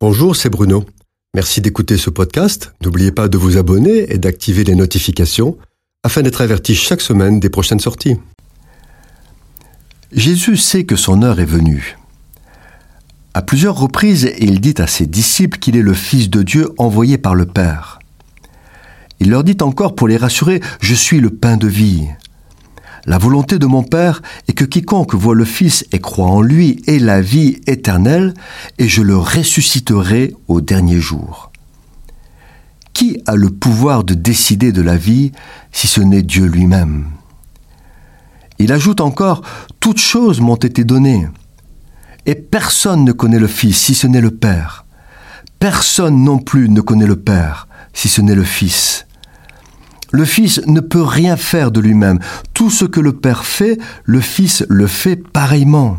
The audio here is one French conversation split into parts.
Bonjour, c'est Bruno. Merci d'écouter ce podcast. N'oubliez pas de vous abonner et d'activer les notifications afin d'être averti chaque semaine des prochaines sorties. Jésus sait que son heure est venue. À plusieurs reprises, il dit à ses disciples qu'il est le Fils de Dieu envoyé par le Père. Il leur dit encore pour les rassurer, Je suis le pain de vie. La volonté de mon Père est que quiconque voit le Fils et croit en lui ait la vie éternelle, et je le ressusciterai au dernier jour. Qui a le pouvoir de décider de la vie si ce n'est Dieu lui-même? Il ajoute encore, Toutes choses m'ont été données, et personne ne connaît le Fils si ce n'est le Père. Personne non plus ne connaît le Père si ce n'est le Fils le Fils ne peut rien faire de lui-même. Tout ce que le Père fait, le Fils le fait pareillement.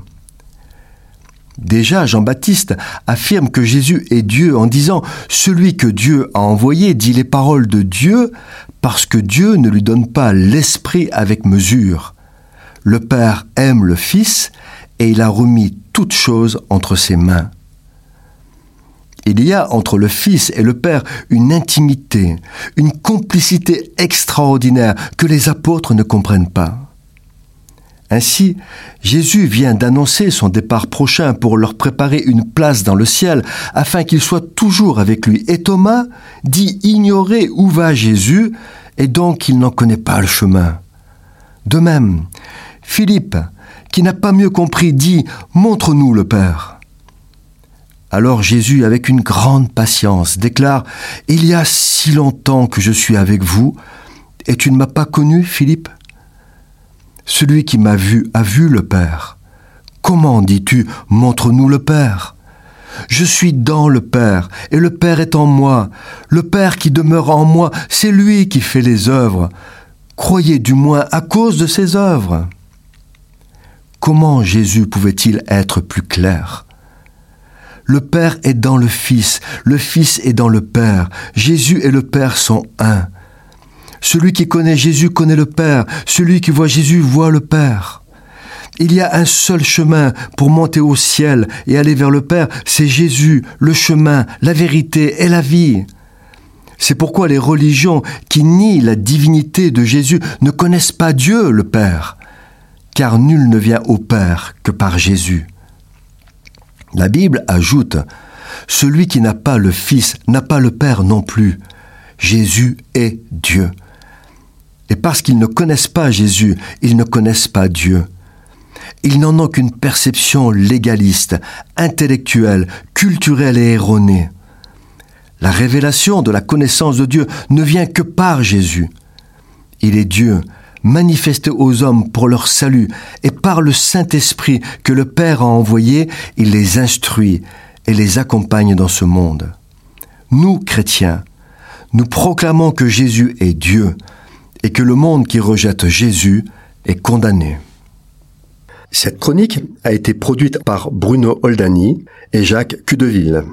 Déjà, Jean-Baptiste affirme que Jésus est Dieu en disant ⁇ Celui que Dieu a envoyé dit les paroles de Dieu parce que Dieu ne lui donne pas l'Esprit avec mesure. Le Père aime le Fils et il a remis toutes choses entre ses mains. Il y a entre le Fils et le Père une intimité, une complicité extraordinaire que les apôtres ne comprennent pas. Ainsi, Jésus vient d'annoncer son départ prochain pour leur préparer une place dans le ciel, afin qu'ils soient toujours avec lui. Et Thomas dit ignorer où va Jésus, et donc il n'en connaît pas le chemin. De même, Philippe, qui n'a pas mieux compris, dit Montre-nous le Père. Alors Jésus, avec une grande patience, déclare, Il y a si longtemps que je suis avec vous, et tu ne m'as pas connu, Philippe? Celui qui m'a vu a vu le Père. Comment dis-tu, montre-nous le Père? Je suis dans le Père, et le Père est en moi. Le Père qui demeure en moi, c'est lui qui fait les œuvres. Croyez du moins à cause de ses œuvres. Comment Jésus pouvait-il être plus clair? Le Père est dans le Fils, le Fils est dans le Père. Jésus et le Père sont un. Celui qui connaît Jésus connaît le Père, celui qui voit Jésus voit le Père. Il y a un seul chemin pour monter au ciel et aller vers le Père, c'est Jésus, le chemin, la vérité et la vie. C'est pourquoi les religions qui nient la divinité de Jésus ne connaissent pas Dieu, le Père, car nul ne vient au Père que par Jésus. La Bible ajoute Celui qui n'a pas le Fils n'a pas le Père non plus. Jésus est Dieu. Et parce qu'ils ne connaissent pas Jésus, ils ne connaissent pas Dieu. Ils n'en ont qu'une perception légaliste, intellectuelle, culturelle et erronée. La révélation de la connaissance de Dieu ne vient que par Jésus. Il est Dieu, manifesté aux hommes pour leur salut, et par le Saint-Esprit que le Père a envoyé, il les instruit et les accompagne dans ce monde. Nous, chrétiens, nous proclamons que Jésus est Dieu et que le monde qui rejette Jésus est condamné. Cette chronique a été produite par Bruno Oldani et Jacques Cudeville.